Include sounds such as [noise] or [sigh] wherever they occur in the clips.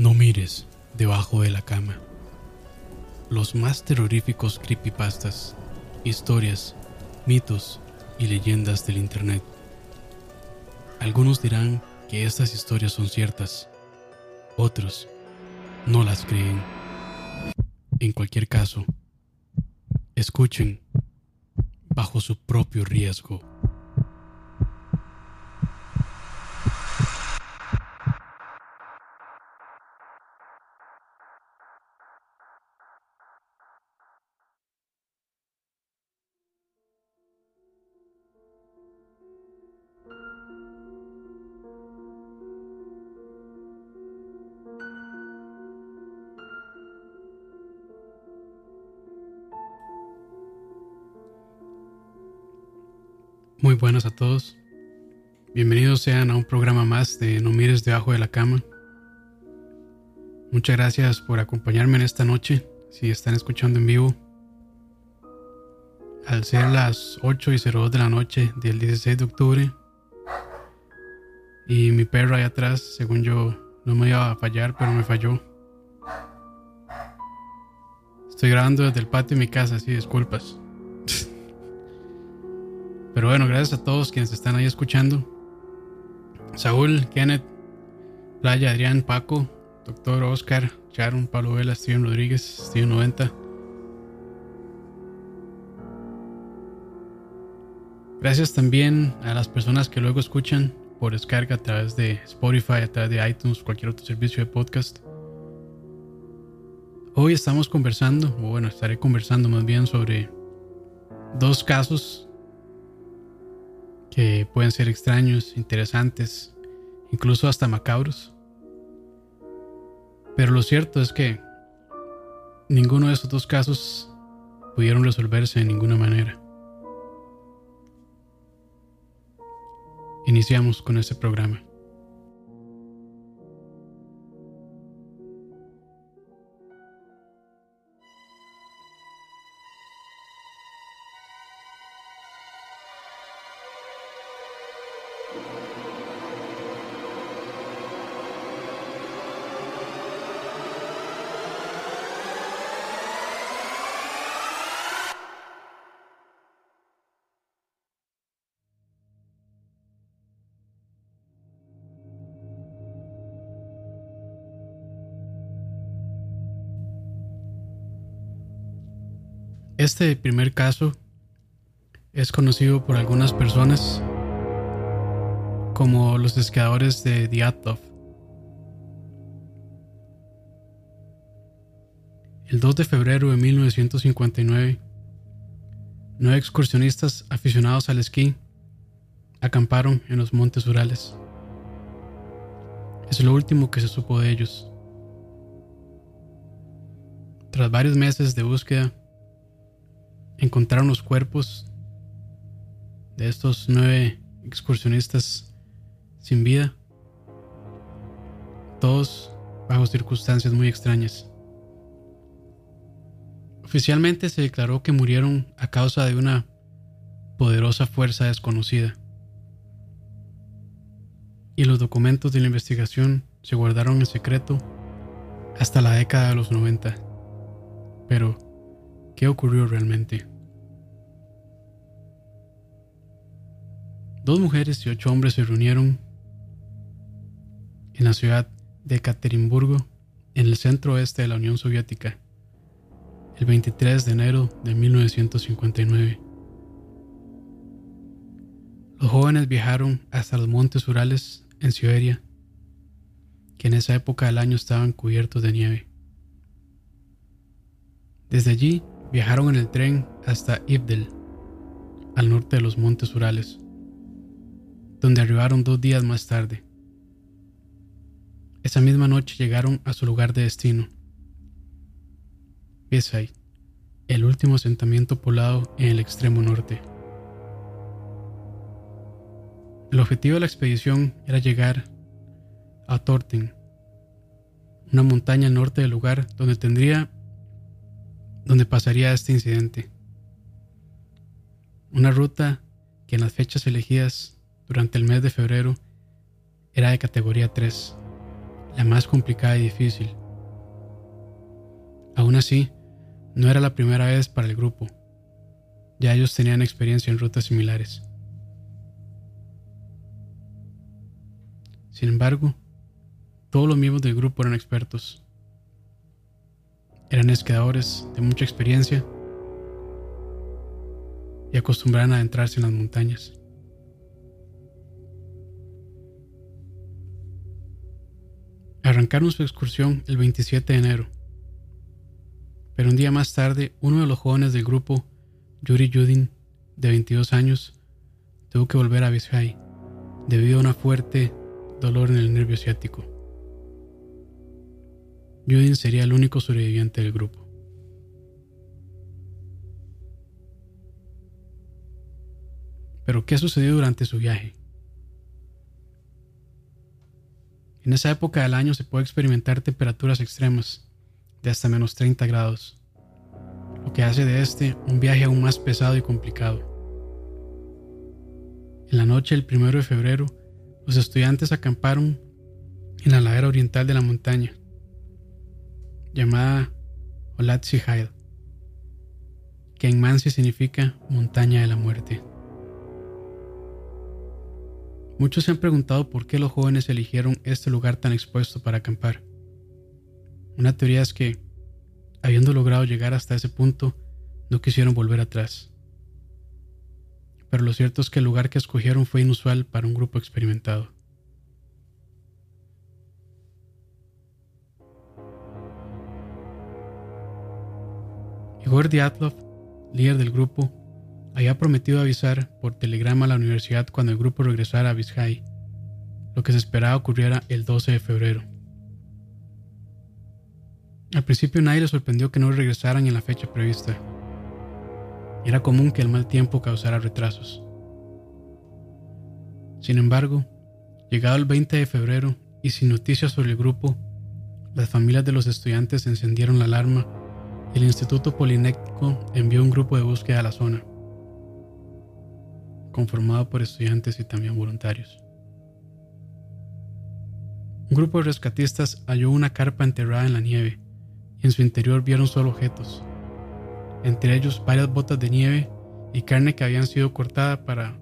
No mires debajo de la cama. Los más terroríficos creepypastas, historias, mitos y leyendas del Internet. Algunos dirán que estas historias son ciertas, otros no las creen. En cualquier caso, escuchen bajo su propio riesgo. Muy buenas a todos. Bienvenidos sean a un programa más de No mires debajo de la cama. Muchas gracias por acompañarme en esta noche, si están escuchando en vivo. Al ser las 8 y 02 de la noche del 16 de octubre, y mi perro ahí atrás, según yo, no me iba a fallar, pero me falló. Estoy grabando desde el patio de mi casa, así disculpas. Pero bueno, gracias a todos quienes están ahí escuchando. Saúl, Kenneth, Playa, Adrián, Paco, Doctor Oscar, Sharon, Pablo Vela, Steven Rodríguez, Steven 90. Gracias también a las personas que luego escuchan por descarga a través de Spotify, a través de iTunes, cualquier otro servicio de podcast. Hoy estamos conversando, o bueno, estaré conversando más bien sobre dos casos que pueden ser extraños, interesantes, incluso hasta macabros. Pero lo cierto es que ninguno de estos dos casos pudieron resolverse de ninguna manera. Iniciamos con este programa. Este primer caso es conocido por algunas personas como los esquiadores de Diatov. El 2 de febrero de 1959, nueve excursionistas aficionados al esquí acamparon en los montes Urales. Es lo último que se supo de ellos. Tras varios meses de búsqueda, encontraron los cuerpos de estos nueve excursionistas sin vida, todos bajo circunstancias muy extrañas. Oficialmente se declaró que murieron a causa de una poderosa fuerza desconocida. Y los documentos de la investigación se guardaron en secreto hasta la década de los 90. Pero, ¿qué ocurrió realmente? Dos mujeres y ocho hombres se reunieron en la ciudad de Ekaterimburgo, en el centro oeste de la Unión Soviética, el 23 de enero de 1959. Los jóvenes viajaron hasta los montes Urales en Siberia, que en esa época del año estaban cubiertos de nieve. Desde allí viajaron en el tren hasta Ibdel, al norte de los montes Urales, donde arribaron dos días más tarde. Esa misma noche llegaron a su lugar de destino, Besay, el último asentamiento poblado en el extremo norte. El objetivo de la expedición era llegar a Torten, una montaña norte del lugar donde tendría donde pasaría este incidente. Una ruta que en las fechas elegidas durante el mes de febrero era de categoría 3, la más complicada y difícil. Aún así, no era la primera vez para el grupo. Ya ellos tenían experiencia en rutas similares. Sin embargo, todos los miembros del grupo eran expertos. Eran esquiadores de mucha experiencia y acostumbraban a adentrarse en las montañas. Arrancaron su excursión el 27 de enero, pero un día más tarde uno de los jóvenes del grupo, Yuri Yudin, de 22 años, tuvo que volver a Vizcay debido a una fuerte dolor en el nervio ciático. Judin sería el único sobreviviente del grupo. Pero ¿qué sucedió durante su viaje? En esa época del año se puede experimentar temperaturas extremas de hasta menos 30 grados, lo que hace de este un viaje aún más pesado y complicado. En la noche del 1 de febrero, los estudiantes acamparon en la ladera oriental de la montaña, llamada Olatsihaid, que en Mansi significa montaña de la muerte. Muchos se han preguntado por qué los jóvenes eligieron este lugar tan expuesto para acampar. Una teoría es que, habiendo logrado llegar hasta ese punto, no quisieron volver atrás pero lo cierto es que el lugar que escogieron fue inusual para un grupo experimentado. Igor Diatlov, líder del grupo, había prometido avisar por telegrama a la universidad cuando el grupo regresara a Vizcay, lo que se esperaba ocurriera el 12 de febrero. Al principio nadie le sorprendió que no regresaran en la fecha prevista. Era común que el mal tiempo causara retrasos. Sin embargo, llegado el 20 de febrero y sin noticias sobre el grupo, las familias de los estudiantes encendieron la alarma y el Instituto Polinéctico envió un grupo de búsqueda a la zona, conformado por estudiantes y también voluntarios. Un grupo de rescatistas halló una carpa enterrada en la nieve y en su interior vieron solo objetos, entre ellos varias botas de nieve y carne que habían sido cortada, para,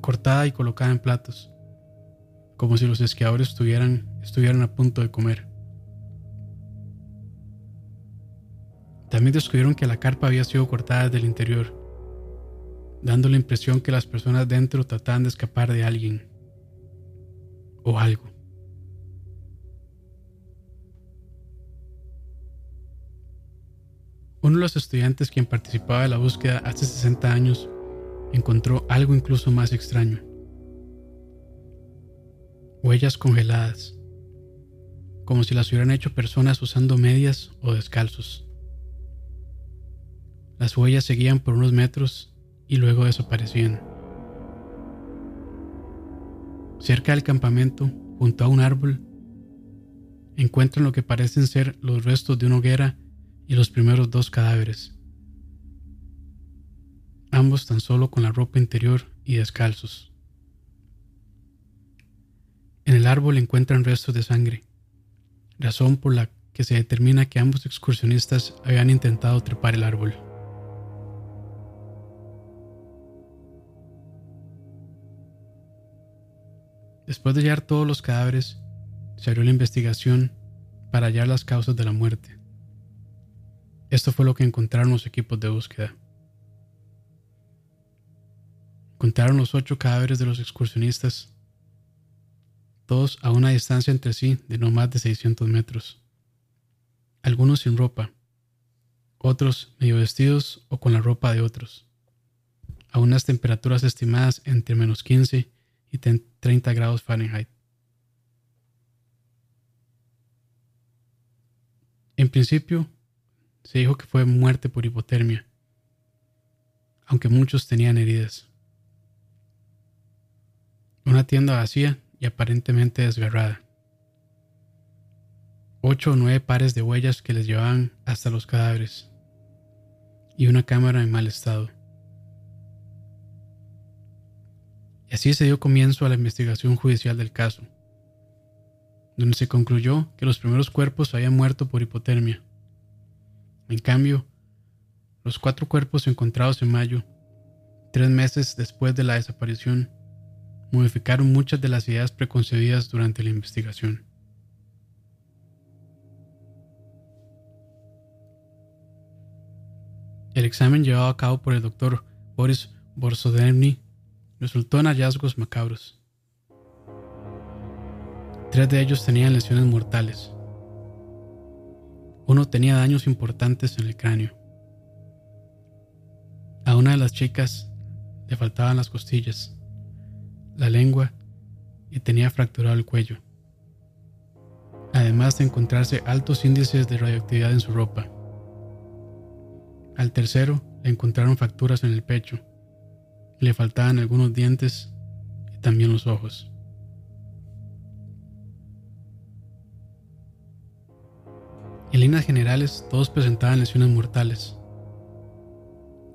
cortada y colocada en platos, como si los esquiadores estuvieran, estuvieran a punto de comer. También descubrieron que la carpa había sido cortada desde el interior, dando la impresión que las personas dentro trataban de escapar de alguien o algo. Uno de los estudiantes quien participaba de la búsqueda hace 60 años encontró algo incluso más extraño. Huellas congeladas, como si las hubieran hecho personas usando medias o descalzos. Las huellas seguían por unos metros y luego desaparecían. Cerca del campamento, junto a un árbol, encuentran lo que parecen ser los restos de una hoguera y los primeros dos cadáveres, ambos tan solo con la ropa interior y descalzos. En el árbol encuentran restos de sangre, razón por la que se determina que ambos excursionistas habían intentado trepar el árbol. – Después de hallar todos los cadáveres, se abrió la investigación para hallar las causas de la muerte. Esto fue lo que encontraron los equipos de búsqueda. Encontraron los ocho cadáveres de los excursionistas, todos a una distancia entre sí de no más de 600 metros. Algunos sin ropa, otros medio vestidos o con la ropa de otros, a unas temperaturas estimadas entre menos 15 y 30 grados Fahrenheit. En principio, se dijo que fue muerte por hipotermia, aunque muchos tenían heridas. Una tienda vacía y aparentemente desgarrada. Ocho o nueve pares de huellas que les llevaban hasta los cadáveres. Y una cámara en mal estado. Y así se dio comienzo a la investigación judicial del caso, donde se concluyó que los primeros cuerpos habían muerto por hipotermia. En cambio, los cuatro cuerpos encontrados en mayo, tres meses después de la desaparición, modificaron muchas de las ideas preconcebidas durante la investigación. El examen llevado a cabo por el doctor Boris Borsodevny resultó en hallazgos macabros. Tres de ellos tenían lesiones mortales. Uno tenía daños importantes en el cráneo. A una de las chicas le faltaban las costillas, la lengua y tenía fracturado el cuello, además de encontrarse altos índices de radioactividad en su ropa. Al tercero le encontraron fracturas en el pecho le faltaban algunos dientes y también los ojos. En líneas generales, todos presentaban lesiones mortales,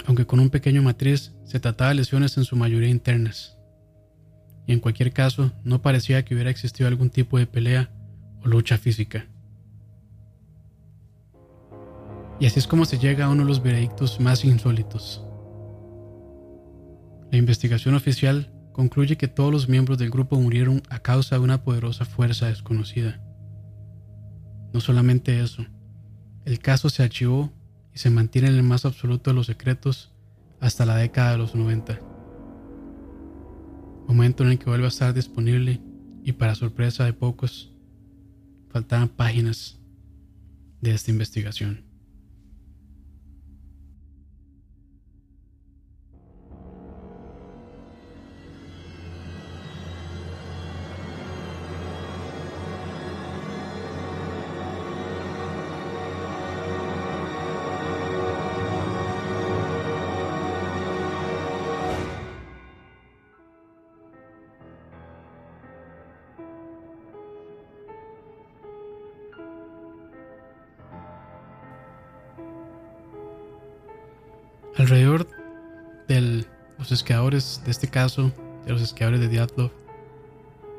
aunque con un pequeño matriz se trataba de lesiones en su mayoría internas, y en cualquier caso no parecía que hubiera existido algún tipo de pelea o lucha física. Y así es como se llega a uno de los veredictos más insólitos. La investigación oficial concluye que todos los miembros del grupo murieron a causa de una poderosa fuerza desconocida. No solamente eso, el caso se archivó y se mantiene en el más absoluto de los secretos hasta la década de los 90, momento en el que vuelve a estar disponible y para sorpresa de pocos, faltaban páginas de esta investigación. Alrededor de los esquiadores de este caso, de los esquiadores de Diatlov,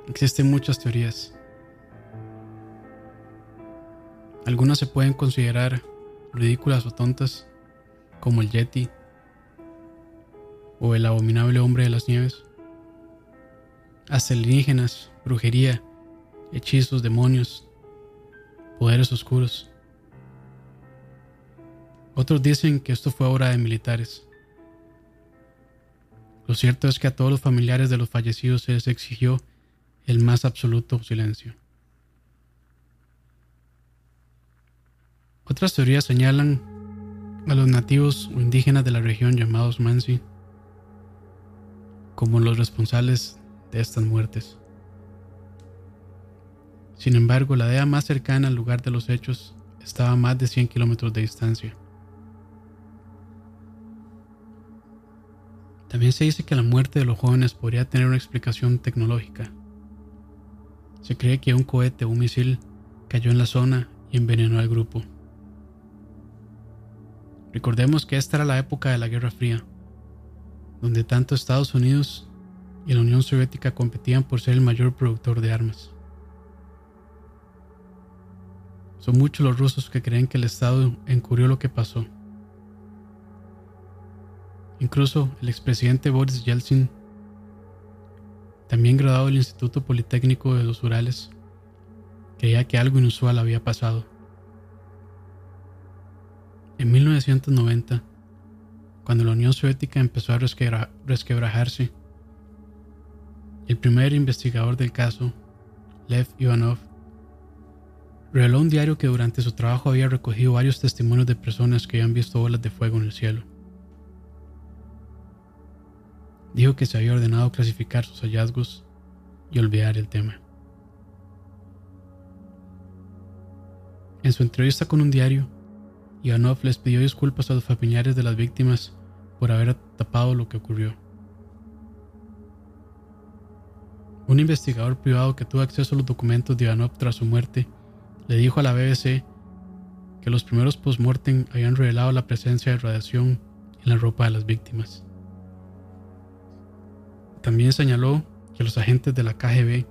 existen muchas teorías. Algunas se pueden considerar ridículas o tontas, como el Yeti o el abominable hombre de las nieves. Hasta alienígenas, brujería, hechizos, demonios, poderes oscuros. Otros dicen que esto fue obra de militares. Lo cierto es que a todos los familiares de los fallecidos se les exigió el más absoluto silencio. Otras teorías señalan a los nativos o indígenas de la región llamados Mansi como los responsables de estas muertes. Sin embargo, la idea más cercana al lugar de los hechos estaba a más de 100 kilómetros de distancia. También se dice que la muerte de los jóvenes podría tener una explicación tecnológica. Se cree que un cohete o un misil cayó en la zona y envenenó al grupo. Recordemos que esta era la época de la Guerra Fría, donde tanto Estados Unidos y la Unión Soviética competían por ser el mayor productor de armas. Son muchos los rusos que creen que el Estado encubrió lo que pasó Incluso el expresidente Boris Yeltsin también graduado del Instituto Politécnico de los Urales, creía que algo inusual había pasado. En 1990, cuando la Unión Soviética empezó a resquebrajarse, el primer investigador del caso, Lev Ivanov, reveló un diario que durante su trabajo había recogido varios testimonios de personas que habían visto bolas de fuego en el cielo. Dijo que se había ordenado clasificar sus hallazgos y olvidar el tema. En su entrevista con un diario, Ivanov les pidió disculpas a los familiares de las víctimas por haber tapado lo que ocurrió. Un investigador privado que tuvo acceso a los documentos de Ivanov tras su muerte le dijo a la BBC que los primeros postmortem habían revelado la presencia de radiación en la ropa de las víctimas. También señaló que los agentes de la KGB,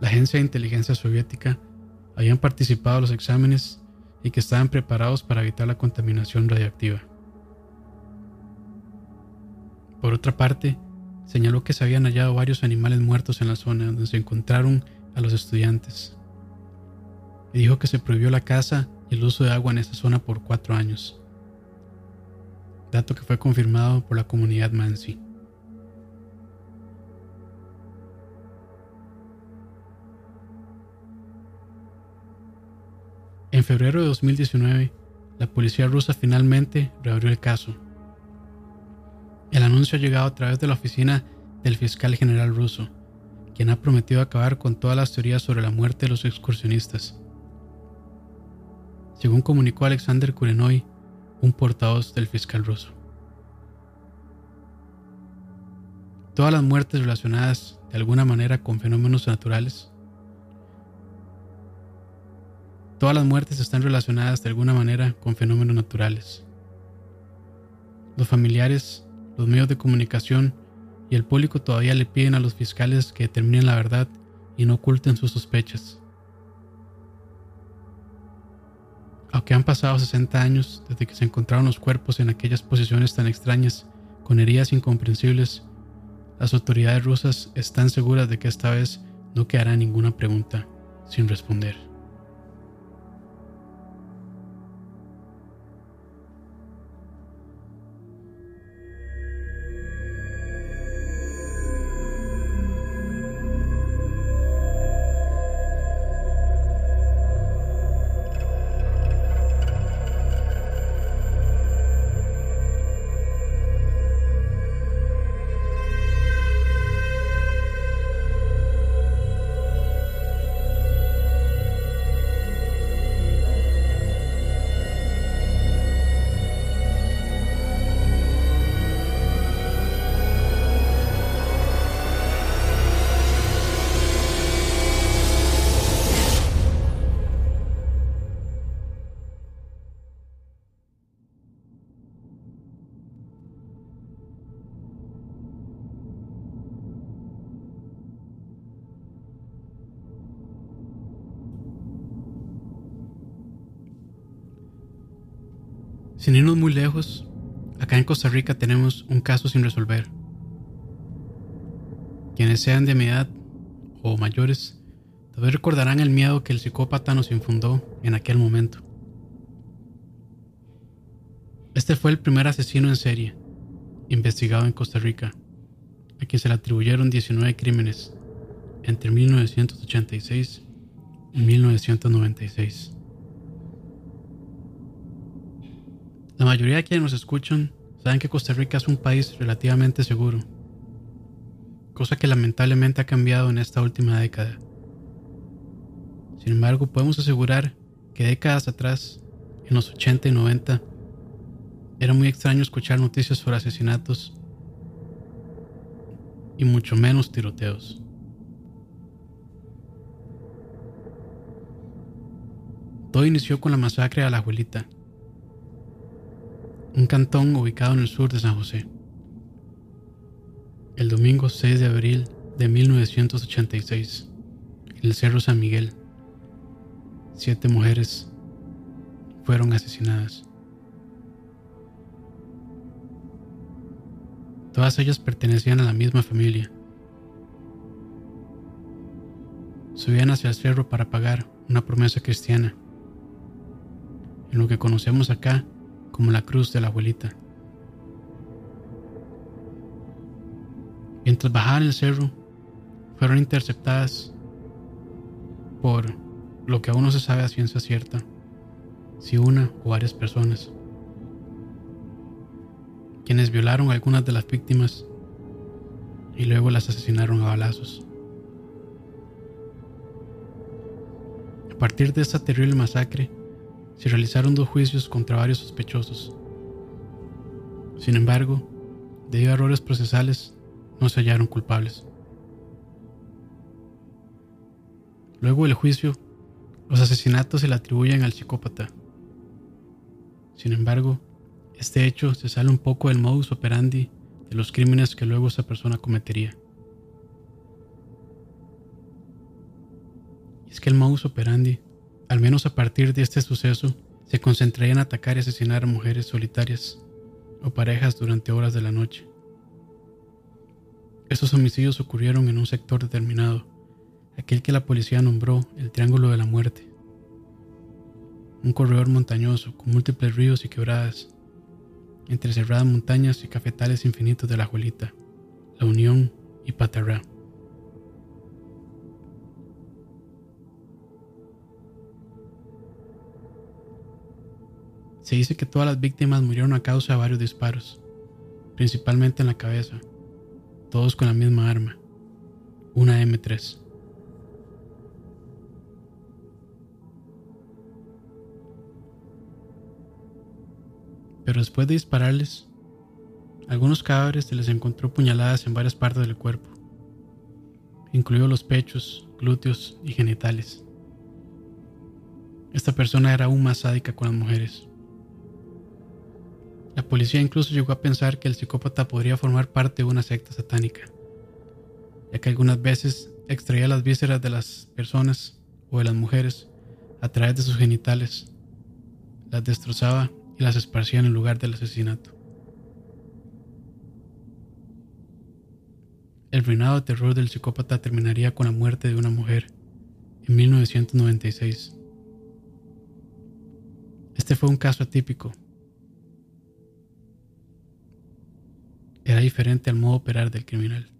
la agencia de inteligencia soviética, habían participado en los exámenes y que estaban preparados para evitar la contaminación radiactiva. Por otra parte, señaló que se habían hallado varios animales muertos en la zona donde se encontraron a los estudiantes. Y dijo que se prohibió la caza y el uso de agua en esa zona por cuatro años. Dato que fue confirmado por la comunidad Mansi. En febrero de 2019, la policía rusa finalmente reabrió el caso el anuncio ha llegado a través de la oficina del fiscal general ruso, quien ha prometido acabar con todas las teorías sobre la muerte de los excursionistas. Según comunicó Alexander Kurenoy, un portavoz del fiscal ruso. Todas las muertes relacionadas de alguna manera con fenómenos naturales. Todas las muertes están relacionadas de alguna manera con fenómenos naturales. Los familiares los medios de comunicación y el público todavía le piden a los fiscales que determinen la verdad y no oculten sus sospechas. Aunque han pasado 60 años desde que se encontraron los cuerpos en aquellas posiciones tan extrañas, con heridas incomprensibles, las autoridades rusas están seguras de que esta vez no quedará ninguna pregunta sin responder. Sin irnos muy lejos, acá en Costa Rica tenemos un caso sin resolver. Quienes sean de mi edad o mayores, tal vez recordarán el miedo que el psicópata nos infundó en aquel momento. Este fue el primer asesino en serie investigado en Costa Rica, a quien se le atribuyeron 19 crímenes entre 1986 y 1996. La mayoría de quienes nos escuchan saben que Costa Rica es un país relativamente seguro, cosa que lamentablemente ha cambiado en esta última década. Sin embargo, podemos asegurar que décadas atrás, en los 80 y 90, era muy extraño escuchar noticias sobre asesinatos y mucho menos tiroteos. Todo inició con la masacre a la abuelita, un cantón ubicado en el sur de San José. El domingo 6 de abril de 1986, en el Cerro San Miguel, siete mujeres fueron asesinadas. Todas ellas pertenecían a la misma familia, subían hacia el cerro para pagar una promesa cristiana, en lo que conocemos acá como la cruz de la abuelita. Mientras bajaban el cerro, fueron interceptadas por lo que aún no se sabe a ciencia cierta, si una o varias personas, quienes violaron a algunas de las víctimas y luego las asesinaron a balazos. A partir de esta terrible masacre, se realizaron dos juicios contra varios sospechosos. Sin embargo, debido a errores procesales, no se hallaron culpables. Luego del juicio, los asesinatos se le atribuyen al psicópata. Sin embargo, este hecho se sale un poco del modus operandi de los crímenes que luego esa persona cometería. Y es que el modus operandi, al menos a partir de este suceso, se concentraría en atacar y asesinar a mujeres solitarias o parejas durante horas de la noche. Estos homicidios ocurrieron en un sector determinado, aquel que la policía nombró el Triángulo de la Muerte. Un corredor montañoso con múltiples ríos y quebradas, entre cerradas montañas y cafetales infinitos de la Juelita, La Unión y Patarrá. Se dice que todas las víctimas murieron a causa de varios disparos, principalmente en la cabeza, todos con la misma arma, una M3. Pero después de dispararles, algunos cadáveres se les encontró puñaladas en varias partes del cuerpo, incluidos los pechos, glúteos y genitales. Esta persona era aún más sádica con las mujeres. La policía incluso llegó a pensar que el psicópata podría formar parte de una secta satánica, ya que algunas veces extraía las vísceras de las personas o de las mujeres a través de sus genitales, las destrozaba y las esparcía en el lugar del asesinato. El reinado de terror del psicópata terminaría con la muerte de una mujer en 1996. Este fue un caso atípico era diferente al modo operar del criminal.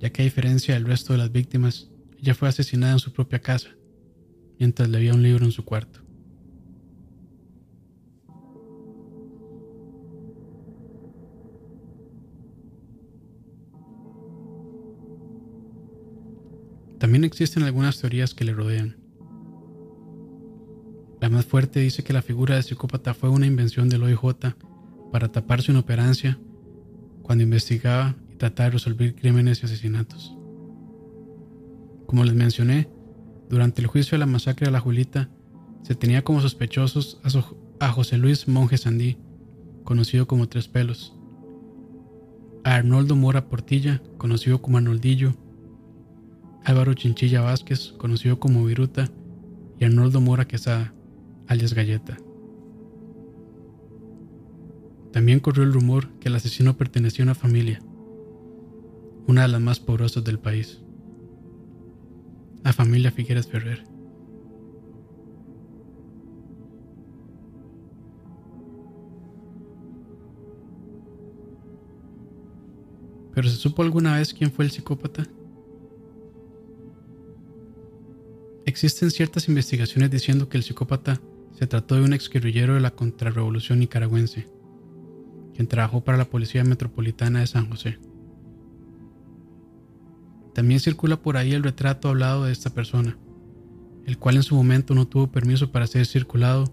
Ya que a diferencia del resto de las víctimas, ella fue asesinada en su propia casa, mientras leía un libro en su cuarto. También existen algunas teorías que le rodean. La más fuerte dice que la figura de psicópata fue una invención del OIJ para tapar su inoperancia cuando investigaba y trataba de resolver crímenes y asesinatos. Como les mencioné, durante el juicio de la masacre de la Julita, se tenía como sospechosos a, José Luis Monje Sandí, conocido como Tres Pelos, a Arnoldo Mora Portilla, conocido como Arnoldillo, Álvaro Chinchilla Vázquez, conocido como Viruta, y Arnoldo Mora Quesada, alias Galleta. También corrió el rumor que el asesino pertenecía a una familia, una de las más poderosas del país, la familia Figueres Ferrer. ¿Pero se supo alguna vez quién fue el psicópata? Existen ciertas investigaciones diciendo que el psicópata se trató de un exguerrillero de la contrarrevolución nicaragüense quien trabajó para la Policía Metropolitana de San José. También circula por ahí el retrato hablado de esta persona, el cual en su momento no tuvo permiso para ser circulado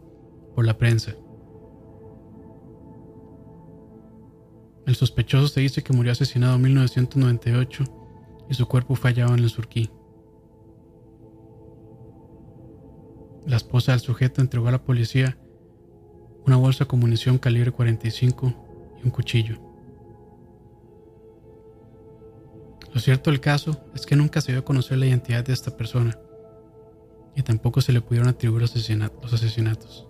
por la prensa. El sospechoso se dice que murió asesinado en 1998 y su cuerpo fue hallado en el Surquí. La esposa del sujeto entregó a la policía una bolsa con munición calibre 45 un cuchillo. Lo cierto del caso es que nunca se dio a conocer la identidad de esta persona y tampoco se le pudieron atribuir los asesinatos.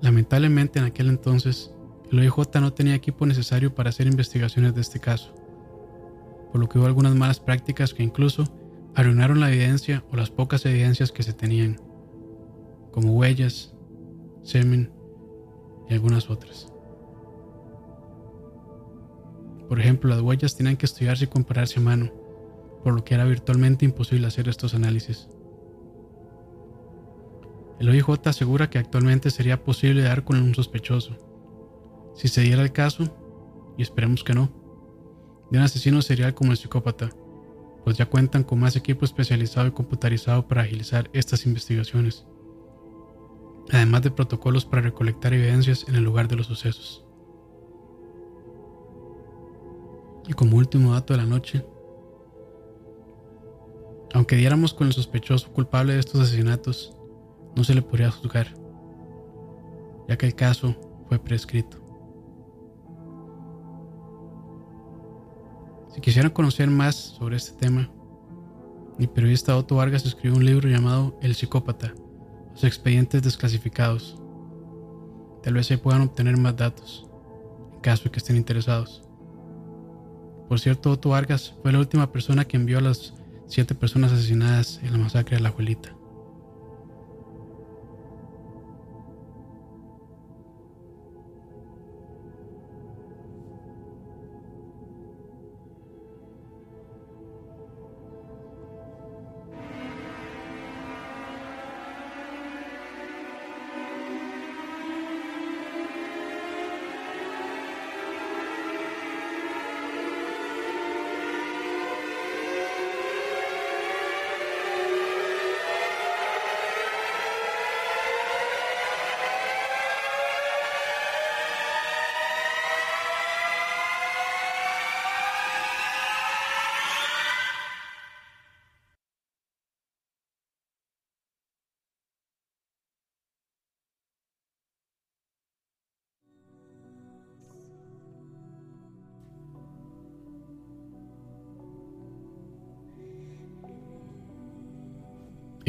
Lamentablemente en aquel entonces El OIJ no tenía equipo necesario para hacer investigaciones de este caso, por lo que hubo algunas malas prácticas que incluso arruinaron la evidencia o las pocas evidencias que se tenían, como huellas, semen y algunas otras. Por ejemplo, las huellas tenían que estudiarse y compararse a mano, por lo que era virtualmente imposible hacer estos análisis. El OIJ asegura que actualmente sería posible dar con un sospechoso. Si se diera el caso, y esperemos que no, de un asesino serial como el psicópata, pues ya cuentan con más equipo especializado y computarizado para agilizar estas investigaciones, además de protocolos para recolectar evidencias en el lugar de los sucesos. Y como último dato de la noche, aunque diéramos con el sospechoso culpable de estos asesinatos, no se le podría juzgar, ya que el caso fue prescrito. Si quisieran conocer más sobre este tema, mi periodista Otto Vargas escribió un libro llamado El psicópata, expedientes desclasificados. Tal vez ahí puedan obtener más datos, en caso de que estén interesados. Por cierto, Otto Vargas fue la última persona que envió a las siete personas asesinadas en la masacre de la abuelita.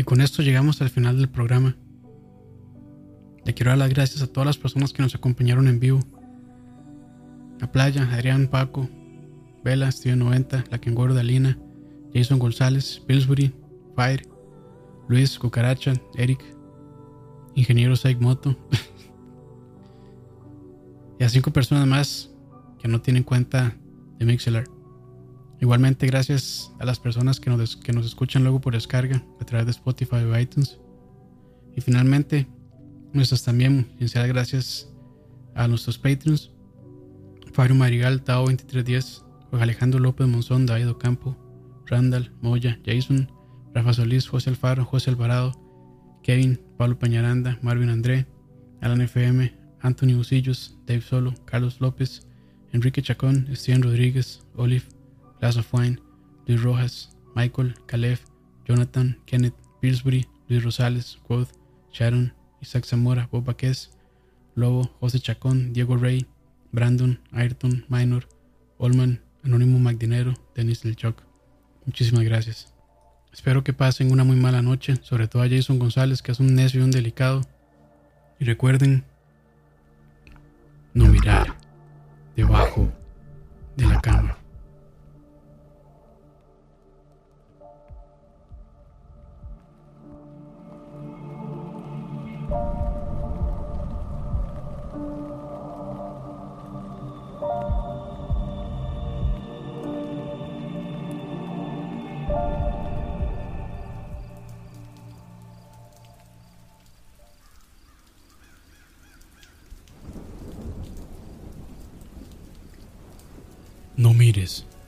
Y con esto llegamos al final del programa. Le quiero dar las gracias a todas las personas que nos acompañaron en vivo. La Playa, Adrián, Paco, Vela, Steven 90, La Kengoro Lina, Jason González, Pillsbury, Fire, Luis, Cucaracha, Eric, Ingeniero Saik Moto. [laughs] y a cinco personas más que no tienen cuenta de Mixelar. Igualmente, gracias a las personas que nos, que nos escuchan luego por descarga a través de Spotify o iTunes. Y finalmente, nuestras también sinceras gracias a nuestros Patreons: Fabio Marigal, Tao 2310, Juan Alejandro López Monzón, David Ocampo, Randall, Moya, Jason, Rafa Solís, José Alfaro, José Alvarado, Kevin, Pablo Peñaranda, Marvin André, Alan FM, Anthony Busillos, Dave Solo, Carlos López, Enrique Chacón, Steven Rodríguez, Olive. Wine, Luis Rojas, Michael, Caleb, Jonathan, Kenneth, Pillsbury, Luis Rosales, Quoth, Sharon, Isaac Zamora, Bob Baquez, Lobo, José Chacón, Diego Rey, Brandon, Ayrton, Minor, Olman, Anónimo Magdinero, Denis Del. Muchísimas gracias. Espero que pasen una muy mala noche, sobre todo a Jason González, que es un necio y un delicado. Y recuerden,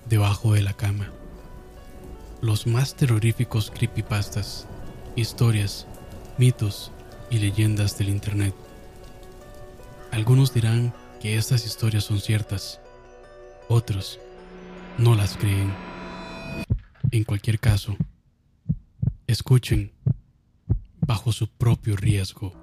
Debajo de la cama. Los más terroríficos creepypastas, historias, mitos y leyendas del Internet. Algunos dirán que estas historias son ciertas, otros no las creen. En cualquier caso, escuchen bajo su propio riesgo.